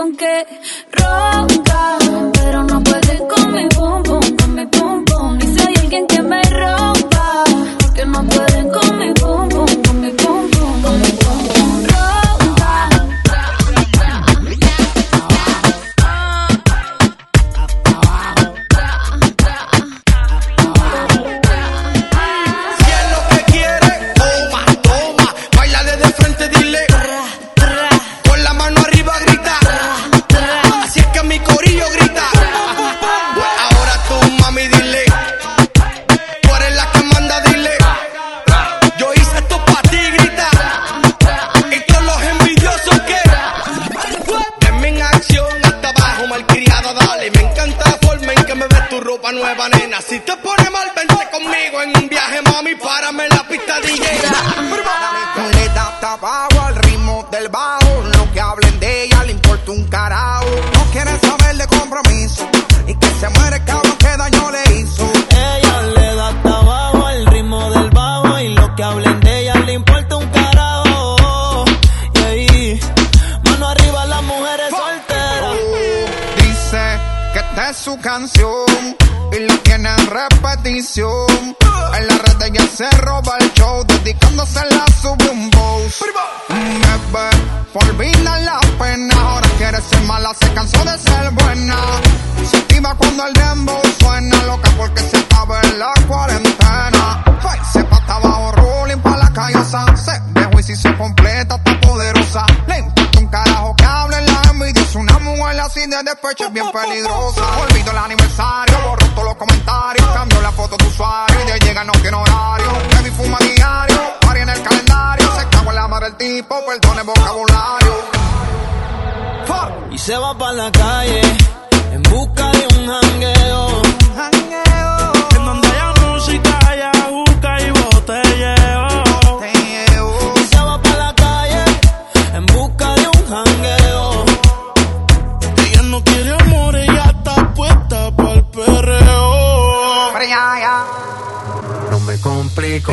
con qué roba el show, dedicándose la sube un boss. Bebé, por vida la pena, ahora quiere ser mala, se cansó de ser buena. Se activa cuando el dembow suena, loca porque se acaba en la cuarentena. Hey, se pata abajo, rolling pa' la callosa, se dejó y si se completa, está poderosa. Le importa un carajo que hable la envidia, es una mujer así de despecho, es bien peligrosa. Olvido el aniversario tiempo perdone vocabulario. Y se va para la calle en busca de un jangueo. Un jangueo. En donde haya música, haya busca y botelleo. Y se va para la calle en busca de un jangueo. Ella no quiere amor, ella está puesta para el perreo. No me complico.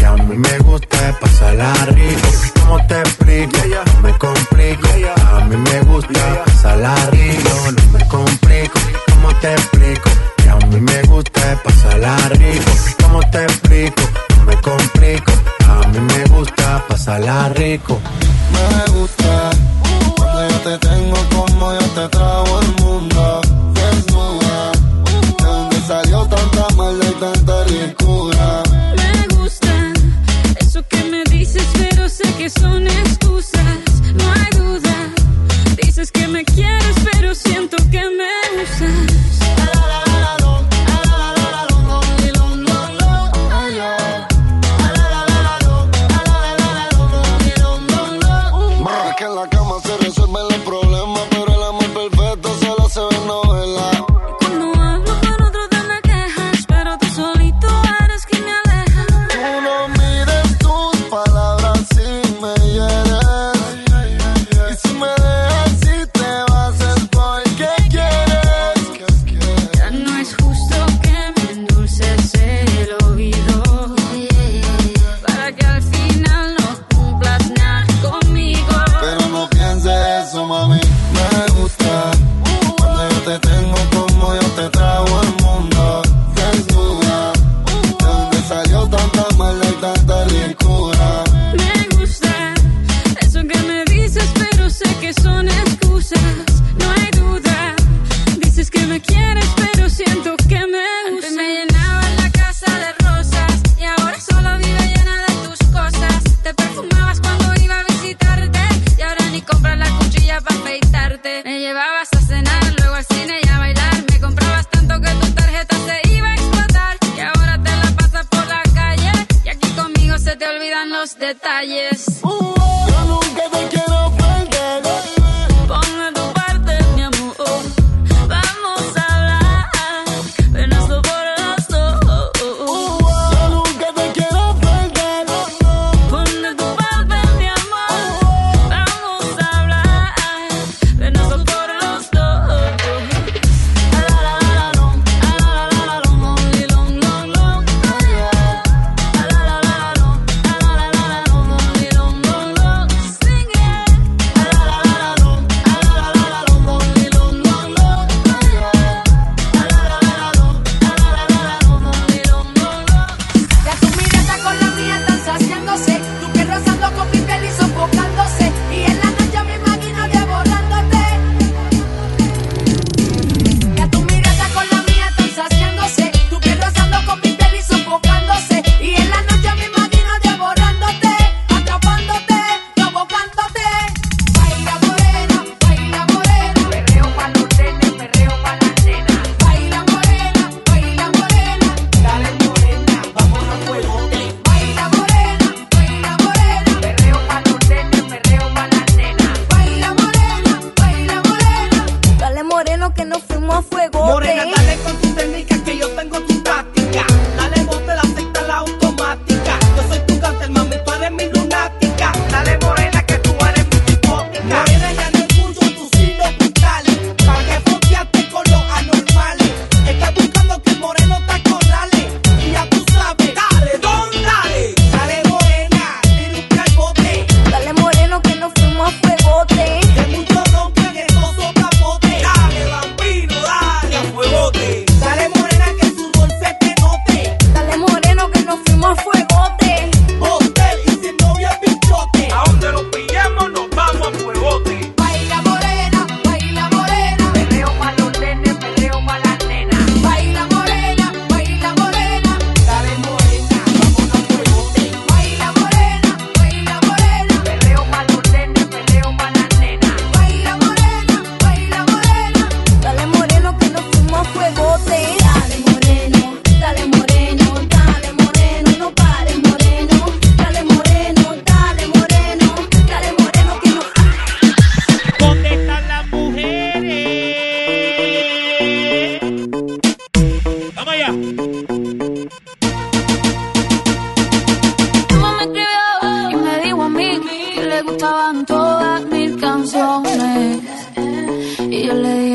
que a mí me gusta pasarla rico. ¿Cómo te explico? No me complico. A mí me gusta pasarla rico. No me complico. ¿Cómo te explico? Que a mí me gusta es pasarla rico. ¿Cómo te explico? No me complico. A mí me gusta pasarla rico. Me gusta cuando yo te tengo como yo te trago el mundo. Desnuda. De donde salió tanta maldad y tanta ricura. que son excusas, no hay duda. Dices que me quieres. 大爷 bueno que nos fuimos a fuego. Morena, You're late.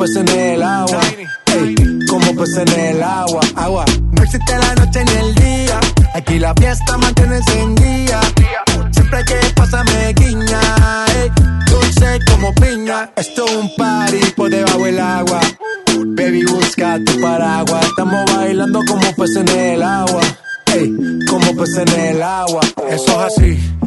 pez en el agua. Ey, como pez en el agua, agua. No existe la noche ni el día. Aquí la fiesta mantiene encendida. Siempre que pasa me guiña. Ey, dulce como piña. Esto es un party por debajo del agua. Baby, busca tu paraguas. Estamos bailando como pez en el agua. Ey, como pez en el agua. Eso es así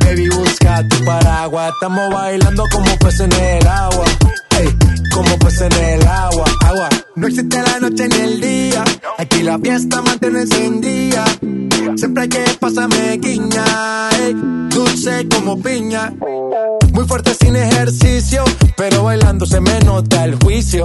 Baby, busca tu paraguas. Estamos bailando como peces en el agua. Hey, como peces en el agua. Agua. No existe la noche ni el día. Aquí la fiesta mantiene encendida. Siempre hay que pasarme guiña. Hey, dulce como piña. Muy fuerte sin ejercicio. Pero bailando se me nota el juicio.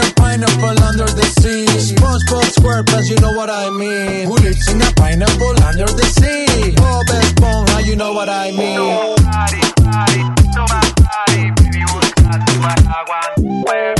a pineapple under the sea? SpongeBob SquarePants, you know what I mean. Who lives in a pineapple under the sea? Bob Esponja, you know what I mean. Chip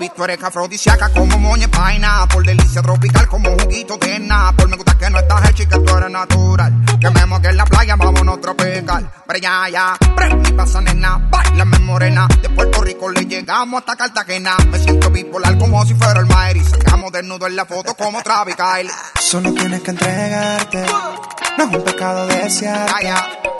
Baby, tú eres afrodisíaca como moña paina. Por delicia tropical como juguito de Por Me gusta que no estás hecha y que tú eres natural. Que me moque en la playa, vámonos tropical. Para allá, ya. Prende y pasa, nena. Bailame morena. De Puerto Rico le llegamos hasta Cartagena. Me siento bipolar como si fuera el Mayri. Sacamos desnudo en la foto como Travis Kyle. Solo tienes que entregarte. No es un pecado desearte.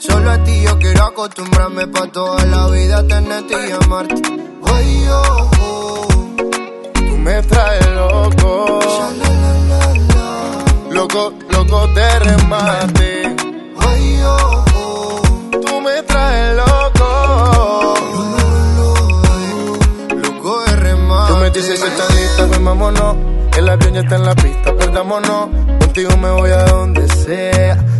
Solo a ti yo quiero acostumbrarme pa' toda la vida tenerte y amarte. Ay, oh, oh. Tú me traes loco. Loco, loco de remate. Ay, oh, oh. Tú me traes loco. Loco de remate. Tú me dices estás lista, pues vámonos. El avión ya está en la pista, perdámonos. Contigo me voy a donde sea.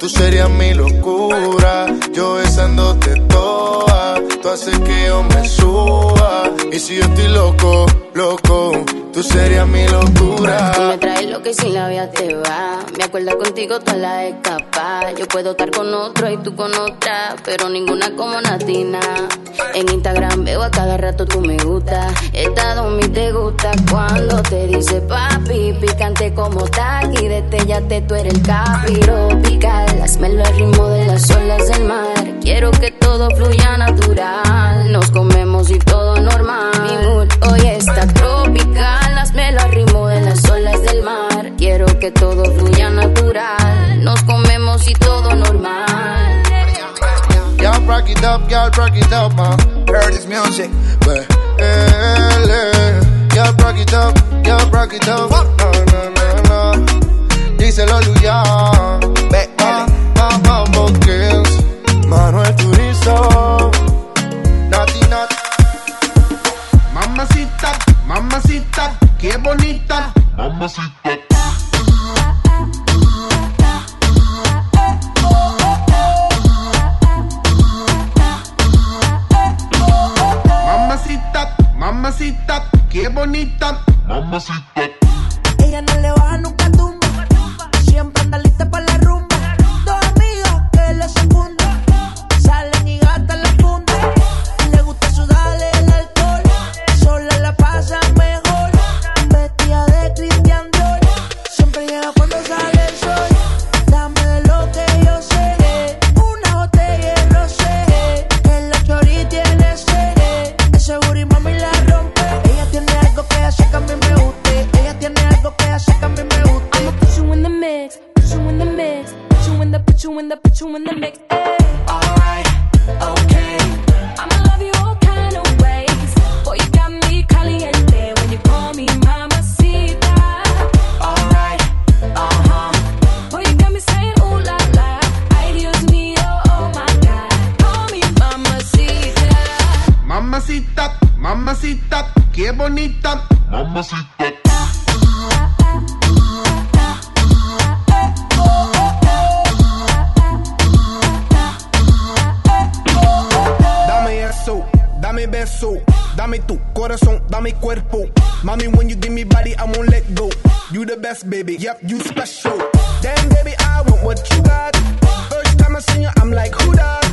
tú serías mi locura. Yo besándote toa, tú haces que yo me suba. Y si yo estoy loco, loco, tú serías mi locura. Tú me traes lo que sin la vida te va. Me acuerdo contigo toda la escapa. Yo puedo estar con otro y tú con otra, pero ninguna como Natina. En Instagram veo a cada rato tú me gusta. Estado mi te gusta cuando te dice papi, picante como taqui. Tú eres el capiro pical. Hazmelo ritmo de las olas del mar. Quiero que todo fluya natural. Nos comemos y todo normal. Mi mood hoy está tropical. Hazmelo al ritmo de las olas del mar. Quiero que todo fluya natural. Nos comemos y todo normal. Y'all rock it up, y'all rock it up, man. Heard this music. Y'all rock it up, y'all rock it up. No, no, no. Díselo, Luya. Ve, Ah, Mamá Boquez. Manuel Turizo. Nati, nati. Mamacita, mamacita, qué bonita. Mamacita, Dame tu corazón, dame cuerpo. Mommy, when you give me body, I won't let go. You the best, baby. Yep, you special. Damn, baby, I want what you got. First time I seen you, I'm like, who that?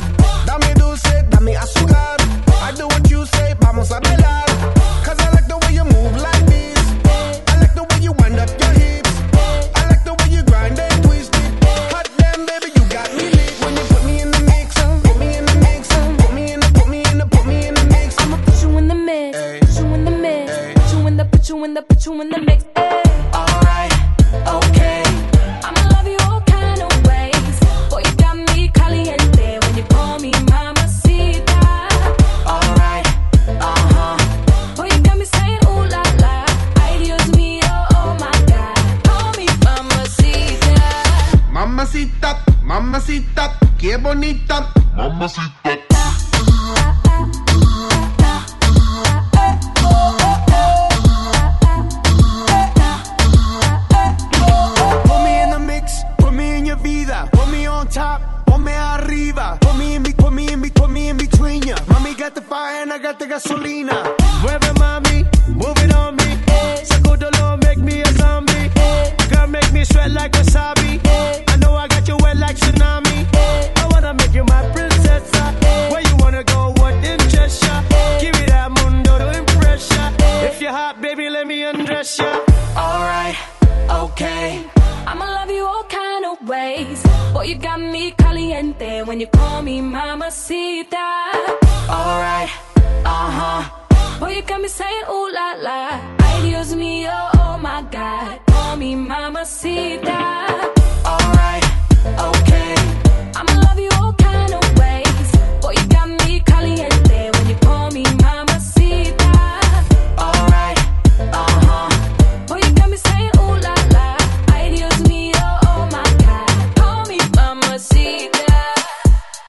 coffee when you call me mamacita. Alright, uh huh. Boy, you got me saying ooh la la. Ay, Dios mío, oh, oh my God. Call me mamacita.